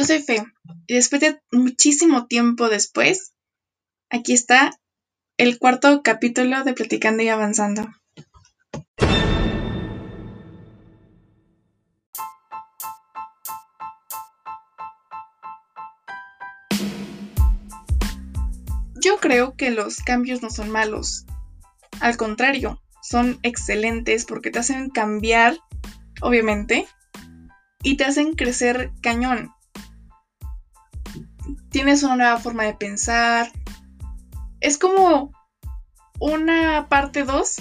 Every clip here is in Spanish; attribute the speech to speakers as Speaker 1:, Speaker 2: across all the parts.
Speaker 1: yo soy Fe y después de muchísimo tiempo después, aquí está el cuarto capítulo de Platicando y Avanzando. Yo creo que los cambios no son malos. Al contrario, son excelentes porque te hacen cambiar, obviamente, y te hacen crecer cañón. Tienes una nueva forma de pensar. Es como una parte 2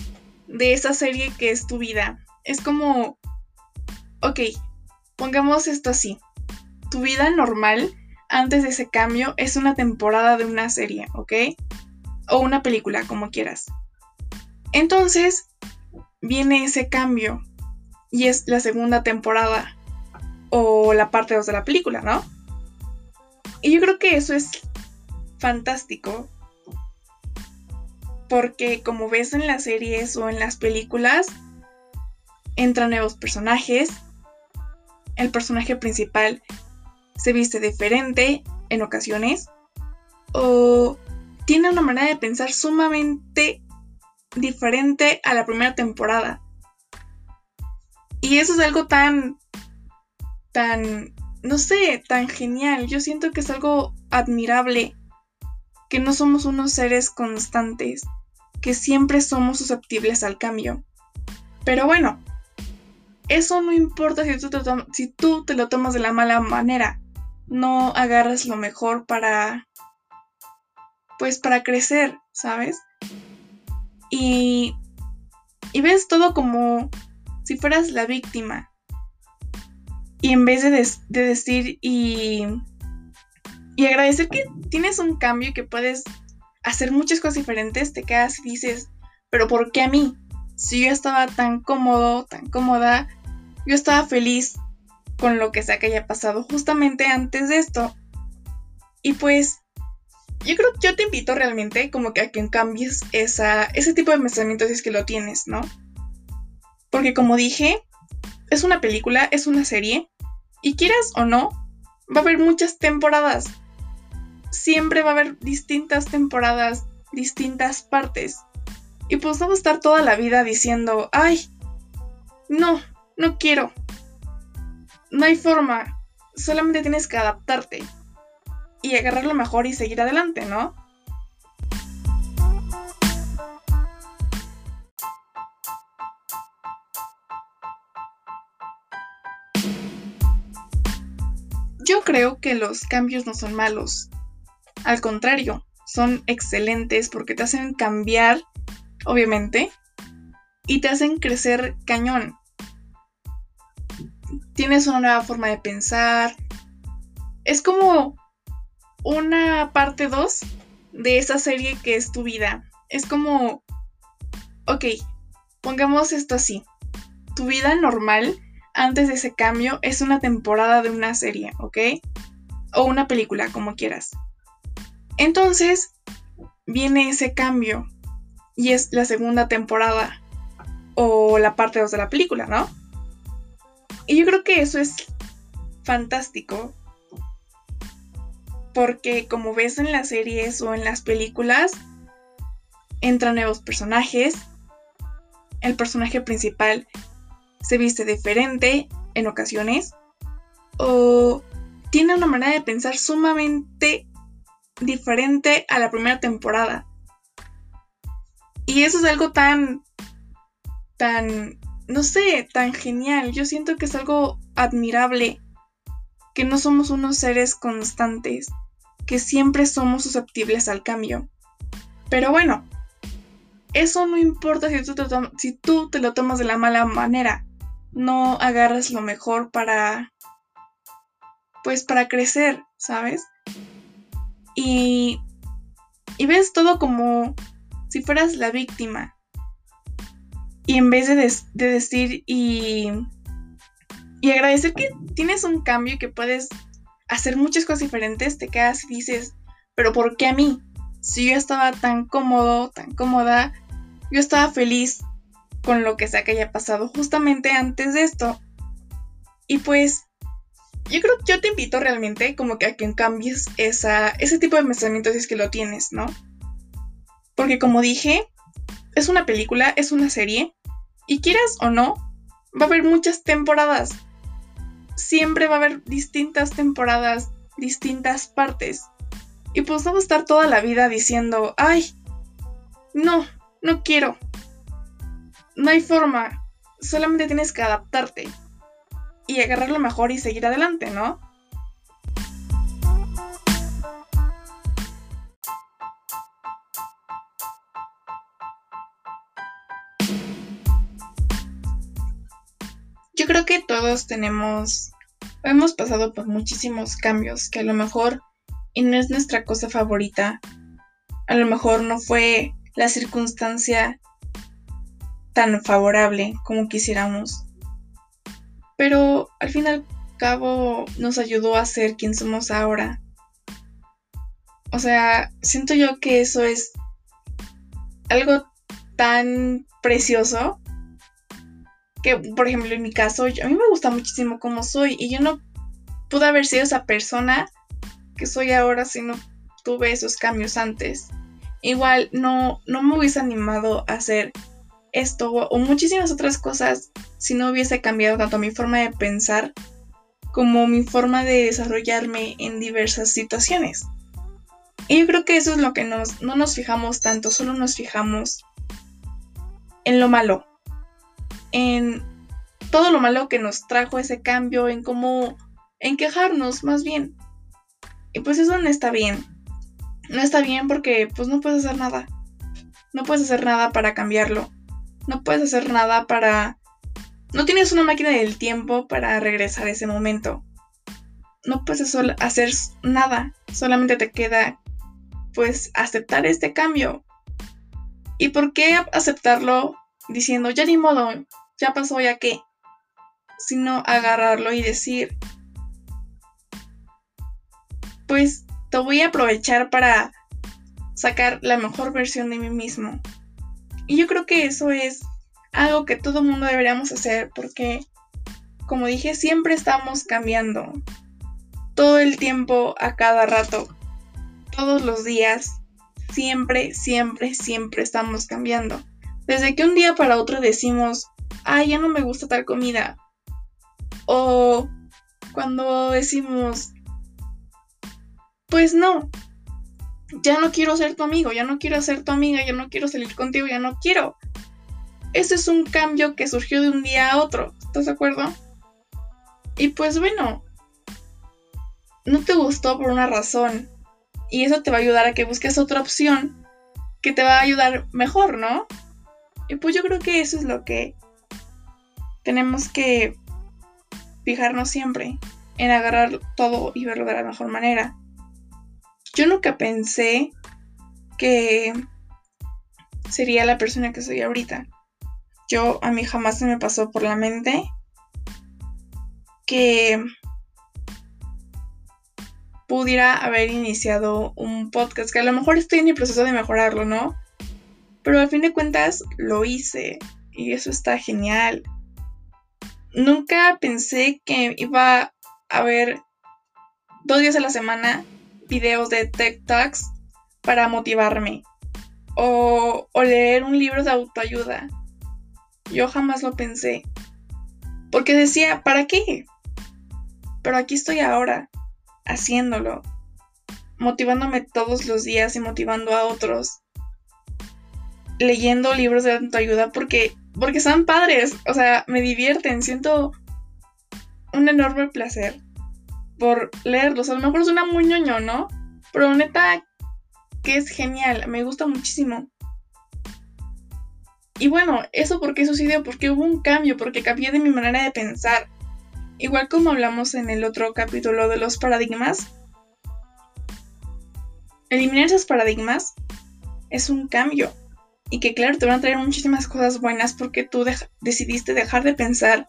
Speaker 1: de esa serie que es tu vida. Es como, ok, pongamos esto así. Tu vida normal antes de ese cambio es una temporada de una serie, ¿ok? O una película, como quieras. Entonces, viene ese cambio y es la segunda temporada o la parte 2 de la película, ¿no? Y yo creo que eso es fantástico porque como ves en las series o en las películas, entran nuevos personajes, el personaje principal se viste diferente en ocasiones o tiene una manera de pensar sumamente diferente a la primera temporada. Y eso es algo tan tan, no sé, tan genial. Yo siento que es algo admirable, que no somos unos seres constantes, que siempre somos susceptibles al cambio. Pero bueno, eso no importa si tú, te lo tomas de la mala manera. No agarras lo mejor para, pues para crecer, ¿sabes? Y, y ves todo como si fueras la víctima y en vez de, decir y, y agradecer que tienes un cambio y que puedes hacer muchas cosas diferentes, te quedas y dices, pero ¿por qué a mí? Si yo estaba tan cómodo, tan cómoda, yo estaba feliz con lo que sea que haya pasado justamente antes de esto. Y pues, yo creo que yo te invito realmente como que a que cambies esa, ese tipo de pensamiento si es que lo tienes, ¿no? Porque como dije, es una película, es una serie, y quieras o no, va a haber muchas temporadas. Siempre va a haber distintas temporadas, distintas partes. Y pues no va a estar toda la vida diciendo, ay, no, no quiero. No hay forma. Solamente tienes que adaptarte. Y agarrar lo mejor y seguir adelante, ¿no? Creo que los cambios no son malos. Al contrario, son excelentes porque te hacen cambiar, obviamente, y te hacen crecer cañón. Tienes una nueva forma de pensar. Es como una parte 2 de esa serie que es tu vida. Es como, ok, pongamos esto así. Tu vida normal antes de ese cambio es una temporada de una serie, ¿ok? O una película, como quieras. Entonces, viene ese cambio y es la segunda temporada o la parte 2 de la película, ¿no? Y yo creo que eso es fantástico porque como ves en las series o en las películas, entran nuevos personajes, el personaje principal se viste diferente en ocasiones o tiene una manera de pensar sumamente diferente a la primera temporada. Y eso es algo tan, tan, no sé, tan genial. Yo siento que es algo admirable, que no somos unos seres constantes, que siempre somos susceptibles al cambio. Pero bueno, eso no importa si tú te, si tú te lo tomas de la mala manera no agarras lo mejor para, pues para crecer, ¿sabes? Y, y ves todo como si fueras la víctima. Y en vez de, de decir y, y agradecer que tienes un cambio y que puedes hacer muchas cosas diferentes, te quedas y dices, pero ¿por qué a mí? Si yo estaba tan cómodo, tan cómoda, yo estaba feliz con lo que sea que haya pasado justamente antes de esto. Y pues, yo creo que yo te invito realmente como que a que cambies esa, ese tipo de pensamiento si es que lo tienes, ¿no? Porque como dije, es una película, es una serie, y quieras o no, va a haber muchas temporadas. Siempre va a haber distintas temporadas, distintas partes. Y pues no a estar toda la vida diciendo, ay, no, no quiero. No hay forma. Solamente tienes que adaptarte y agarrar lo mejor y seguir adelante, ¿no? Yo creo que todos tenemos, hemos pasado por muchísimos cambios que a lo mejor y no es nuestra cosa favorita. A lo mejor no fue la circunstancia tan favorable como quisiéramos pero al fin y al cabo nos ayudó a ser quien somos ahora. O sea, siento yo que eso es algo tan precioso que, por ejemplo, en mi caso, a mí me gusta muchísimo cómo soy y yo no pude haber sido esa persona que soy ahora si no tuve esos cambios antes. Igual no, no me hubiese animado a hacer esto o muchísimas otras cosas si no hubiese cambiado tanto mi forma de pensar como mi forma de desarrollarme en diversas situaciones. Y yo creo que eso es lo que nos, no nos fijamos tanto, solo nos fijamos en lo malo, en todo lo malo que nos trajo ese cambio, en cómo, en quejarnos más bien. Y pues eso no está bien. No está bien porque pues no puedes hacer nada. No puedes hacer nada para cambiarlo no puedes hacer nada para... No tienes una máquina del tiempo para regresar a ese momento. No puedes hacer nada, solamente te queda pues aceptar este cambio. ¿Y por qué aceptarlo diciendo, ya ni modo, ya pasó, ya qué? Sino agarrarlo y decir, pues te voy a aprovechar para sacar la mejor versión de mí mismo. Y yo creo que eso es algo que todo mundo deberíamos hacer porque, como dije, siempre estamos cambiando. Todo el tiempo, a cada rato, todos los días, siempre, siempre, siempre estamos cambiando. Desde que un día para otro decimos, ay, ya no me gusta tal comida. O cuando decimos, pues no, ya no quiero ser tu amigo, ya no quiero ser tu amiga, ya no quiero salir contigo, ya no quiero. Ese es un cambio que surgió de un día a otro, ¿estás de acuerdo? Y pues bueno, no te gustó por una razón. Y eso te va a ayudar a que busques otra opción que te va a ayudar mejor, ¿no? Y pues yo creo que eso es lo que tenemos que fijarnos siempre, en agarrar todo y verlo de la mejor manera. Yo nunca pensé que sería la persona que soy ahorita. Yo a mí jamás se me pasó por la mente que pudiera haber iniciado un podcast, que a lo mejor estoy en el proceso de mejorarlo, ¿no? Pero al fin de cuentas lo hice y eso está genial. Nunca pensé que iba a haber dos días a la semana videos de Tech Talks para motivarme o, o leer un libro de autoayuda. Yo jamás lo pensé. Porque decía, ¿para qué? Pero aquí estoy ahora, haciéndolo, motivándome todos los días y motivando a otros, leyendo libros de autoayuda porque, porque son padres, o sea, me divierten, siento un enorme placer por leerlos. A lo mejor suena muy ñoño, ¿no? Pero neta que es genial, me gusta muchísimo. Y bueno, eso porque sucedió, porque hubo un cambio, porque cambié de mi manera de pensar. Igual como hablamos en el otro capítulo de los paradigmas, eliminar esos paradigmas es un cambio. Y que claro, te van a traer muchísimas cosas buenas porque tú decidiste dejar de pensar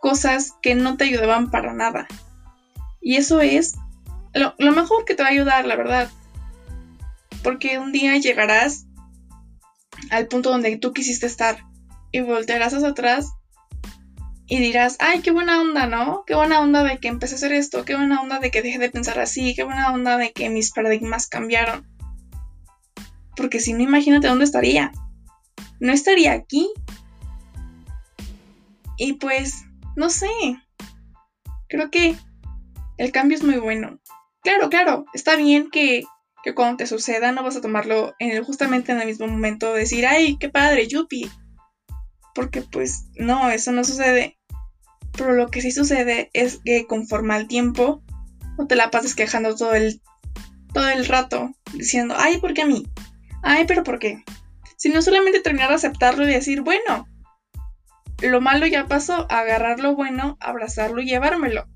Speaker 1: cosas que no te ayudaban para nada. Y eso es lo, mejor que te va a ayudar, la verdad. Porque un día llegarás al punto donde tú quisiste estar y voltearás hacia atrás y dirás, ay, qué buena onda, ¿no? Qué buena onda de que empecé a hacer esto, qué buena onda de que dejé de pensar así, qué buena onda de que mis paradigmas cambiaron. Porque si no, imagínate dónde estaría. No estaría aquí. Y pues, no sé. Creo que el cambio es muy bueno. Claro, claro, está bien que, que cuando te suceda no vas a tomarlo en el, justamente en el mismo momento, decir, ay, qué padre, yupi. Porque pues no, eso no sucede. Pero lo que sí sucede es que conforme al tiempo, no te la pases quejando todo el, todo el rato, diciendo, ay, ¿por qué a mí? Ay, pero ¿por qué? Sino solamente terminar de aceptarlo y decir, bueno, lo malo ya pasó, agarrar lo bueno, abrazarlo y llevármelo.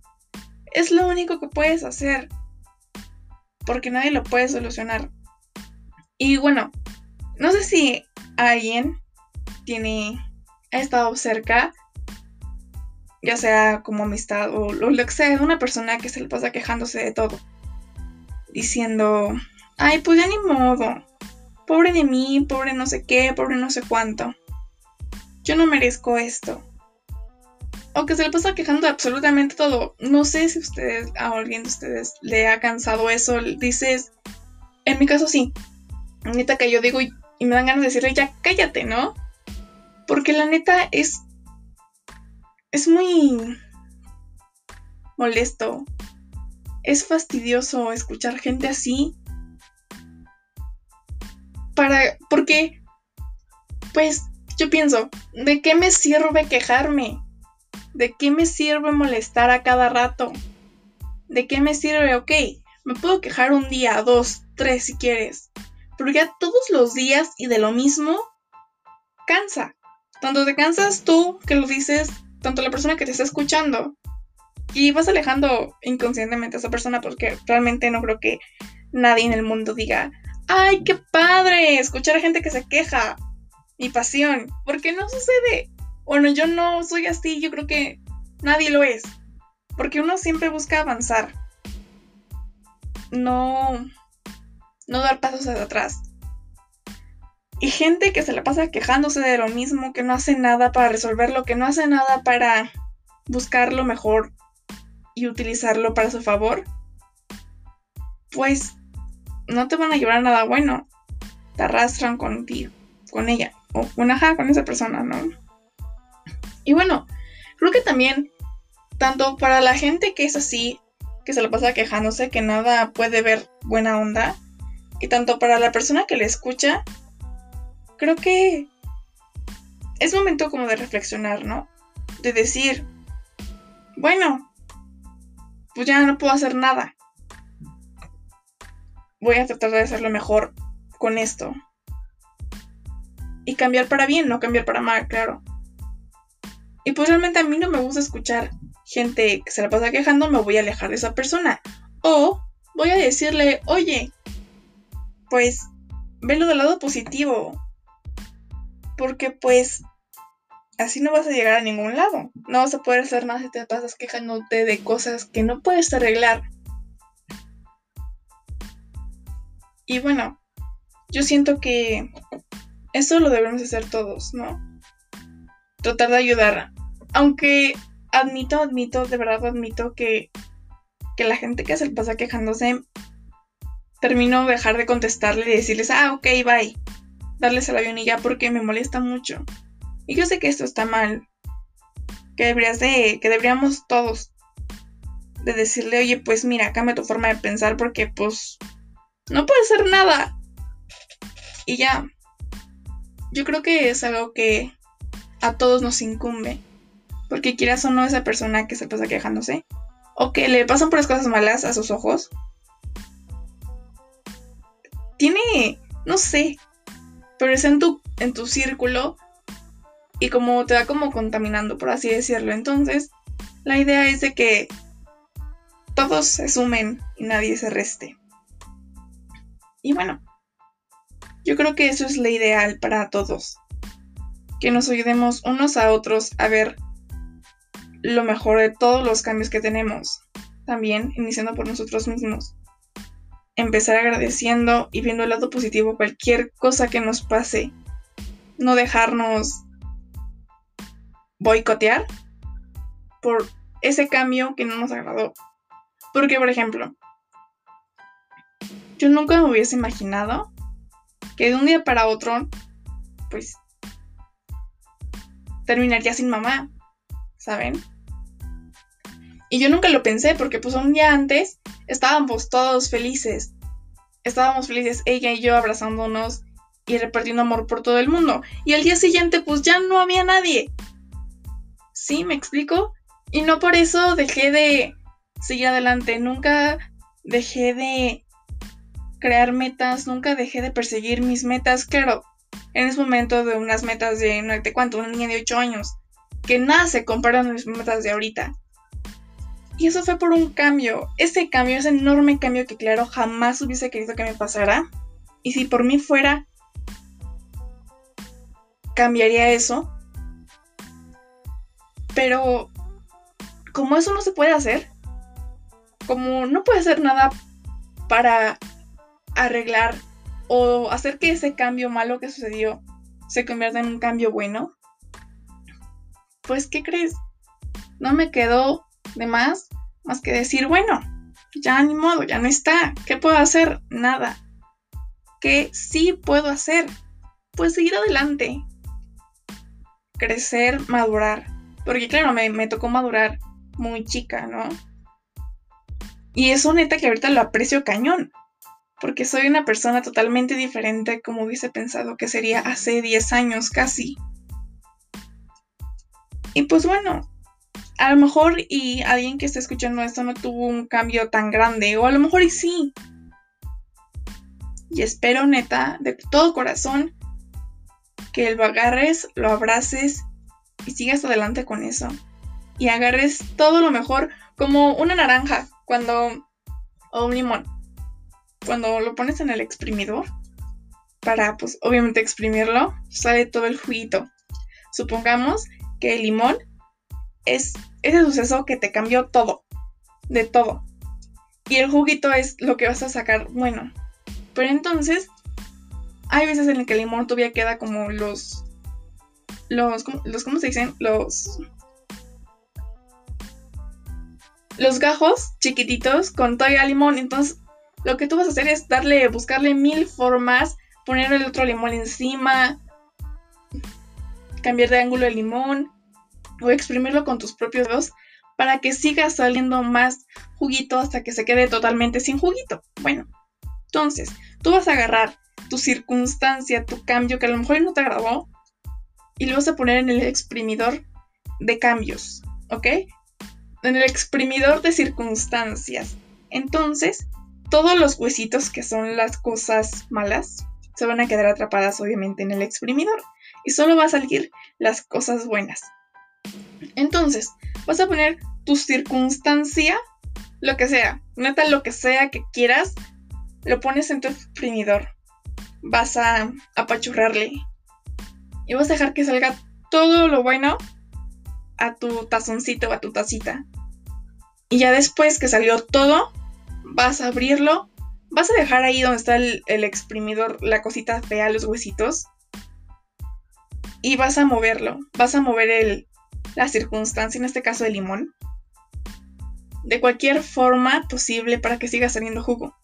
Speaker 1: Es lo único que puedes hacer. Porque nadie lo puede solucionar. Y bueno, no sé si alguien tiene ha estado cerca ya sea como amistad o lo, que sea, una persona que se le pasa quejándose de todo, diciendo, ay, pues ya ni modo, pobre de mí, pobre no sé qué, pobre no sé cuánto, yo no merezco esto. Que se le pasa quejando de absolutamente todo. No sé si ustedes, a alguien de ustedes le ha cansado eso. Dices, en mi caso sí. Neta que yo digo y, y me dan ganas de decirle, ya cállate, ¿no? Porque la neta es es muy molesto. Es fastidioso escuchar gente así. Para. Porque. Pues yo pienso, ¿de qué me sirve quejarme? ¿De qué me sirve molestar a cada rato? ¿De qué me sirve? Ok, me puedo quejar un día, dos, tres si quieres. Pero ya todos los días y de lo mismo, cansa. Tanto te cansas tú que lo dices tanto la persona que te está escuchando y vas alejando inconscientemente a esa persona porque realmente no creo que nadie en el mundo diga, ay, qué padre escuchar a gente que se queja, mi pasión, porque no sucede. Bueno, yo no soy así, yo creo que nadie lo es, porque uno siempre busca avanzar, no, no dar pasos hacia atrás. Y gente que se la pasa quejándose de lo mismo, que no hace nada para resolverlo, que no hace nada para buscar lo mejor y utilizarlo para su favor, pues no te van a llevar a nada bueno. Te arrastran contigo, con ella, o con ajá, con esa persona, ¿no? Y bueno, creo que también, tanto para la gente que es así, que se la pasa quejándose, que nada puede ver buena onda, y tanto para la persona que le escucha, creo que es momento como de reflexionar, ¿no? De decir, bueno, pues ya no puedo hacer nada. Voy a tratar de hacerlo mejor con esto. Y cambiar para bien, no cambiar para mal, claro. Y pues realmente a mí no me gusta escuchar gente que se la pasa quejando, me voy a alejar de esa persona. O voy a decirle, oye, pues velo del lado positivo porque pues así no vas a llegar a ningún lado. No vas a poder hacer nada si te pasas quejándote de cosas que no puedes arreglar. Y bueno, yo siento que eso lo debemos hacer todos, ¿no? Tratar de ayudar. Aunque admito, admito, de verdad admito que, que la gente que se le pasa quejándose, termino de dejar de contestarle y decirles, ah, ok, bye darles el avión y ya porque me molesta mucho. Y yo sé que esto está mal. Que deberías de, que deberíamos todos de decirle, oye, pues mira, cambia tu forma de pensar porque pues no puede ser nada. Y ya. Yo creo que es algo que a todos nos incumbe. Porque quieras o no esa persona que se pasa quejándose. O que le pasan por las cosas malas a sus ojos. Tiene, no sé, pero es en tu, en tu círculo y como te va como contaminando, por así decirlo. Entonces, la idea es de que todos se sumen y nadie se reste. Y bueno, yo creo que eso es lo ideal para todos. Que nos ayudemos unos a otros a ver lo mejor de todos los cambios que tenemos. También iniciando por nosotros mismos empezar agradeciendo y viendo el lado positivo cualquier cosa que nos pase. No dejarnos boicotear por ese cambio que no nos agradó. Porque, por ejemplo, yo nunca me hubiese imaginado que de un día para otro, pues, terminaría sin mamá, ¿saben? Y yo nunca lo pensé porque pues un día antes estábamos todos felices. Estábamos felices ella y yo abrazándonos y repartiendo amor por todo el mundo. Y al día siguiente pues ya no había nadie. ¿Sí? ¿Me explico? Y no por eso dejé de seguir adelante. Nunca dejé de crear metas, nunca dejé de perseguir mis metas. Claro, en ese momento de unas metas de, no te cuánto, una niña de 8 años, que nada se comparan a mis metas de ahorita. Y eso fue por un cambio, ese cambio, ese enorme cambio que claro jamás hubiese querido que me pasara. Y si por mí fuera, cambiaría eso. Pero como eso no se puede hacer, como no puede hacer nada para arreglar o hacer que ese cambio malo que sucedió se convierta en un cambio bueno, pues ¿qué crees? No me quedó de más más que decir, bueno, ya ni modo, ya no está. ¿Qué puedo hacer? Nada. ¿Qué sí puedo hacer? Pues seguir adelante. Crecer, madurar. Porque claro, me, me tocó madurar muy chica, ¿no? Y eso neta que ahorita lo aprecio cañón porque soy una persona totalmente diferente como hubiese pensado que sería hace 10 años casi. Y pues bueno, a lo mejor y alguien que esté escuchando esto no tuvo un cambio tan grande, o a lo mejor y sí. Y espero neta, de todo corazón, que lo agarres, lo abraces y sigas adelante con eso. Y agarres todo lo mejor como una naranja cuando... o un limón cuando lo pones en el exprimidor, para pues obviamente exprimirlo, sale todo el juguito. Supongamos que el limón es ese suceso que te cambió todo, de todo. Y el juguito es lo que vas a sacar bueno. Pero entonces, hay veces en el que el limón todavía queda como los... Los, los ¿cómo se dicen? Los... Los gajos chiquititos con todavía limón. Entonces lo que tú vas a hacer es darle, buscarle mil formas, poner el otro limón encima, cambiar de ángulo el limón o exprimirlo con tus propios dedos para que siga saliendo más juguito hasta que se quede totalmente sin juguito. Bueno, entonces, tú vas a agarrar tu circunstancia, tu cambio que a lo mejor no te agradó y lo vas a poner en el exprimidor de cambios, ¿ok? En el exprimidor de circunstancias. Entonces, todos los huesitos que son las cosas malas se van a quedar atrapadas obviamente en el exprimidor y solo va a salir las cosas buenas. Entonces, vas a poner tu circunstancia, lo que sea, neta lo que sea que quieras, lo pones en tu exprimidor. Vas a apachurrarle y vas a dejar que salga todo lo bueno a tu tazoncito o a tu tacita. Y ya después que salió todo, vas a abrirlo, vas a dejar ahí donde está el, exprimidor, la cosita fea, los huesitos, y vas a moverlo, vas a mover el, la circunstancia, en este caso el limón, de cualquier forma posible para que siga saliendo jugo.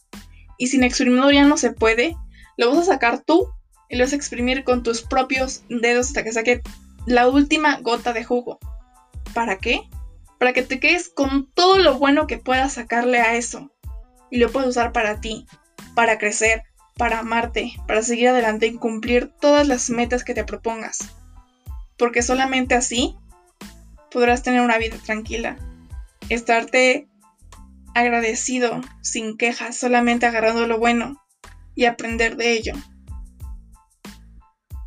Speaker 1: Y sin exprimidor ya no se puede, lo vas a sacar tú y lo vas a exprimir con tus propios dedos hasta que saque la última gota de jugo. ¿Para qué? Para que te quedes con todo lo bueno que puedas sacarle a eso y lo puedes usar para ti, para crecer, para amarte, para seguir adelante y cumplir todas las metas que te propongas. Porque solamente así podrás tener una vida tranquila, estarte agradecido, sin quejas, solamente agarrando lo bueno y aprender de ello.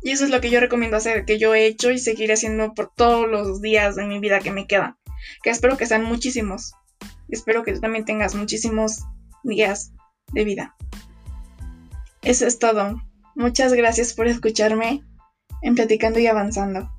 Speaker 1: Y eso es lo que yo recomiendo hacer, que yo he hecho y seguiré haciendo por todos los días de mi vida que me quedan. Que espero que sean muchísimos. Espero que tú también tengas muchísimos días de vida. Eso es todo. Muchas gracias por escucharme en Platicando y Avanzando.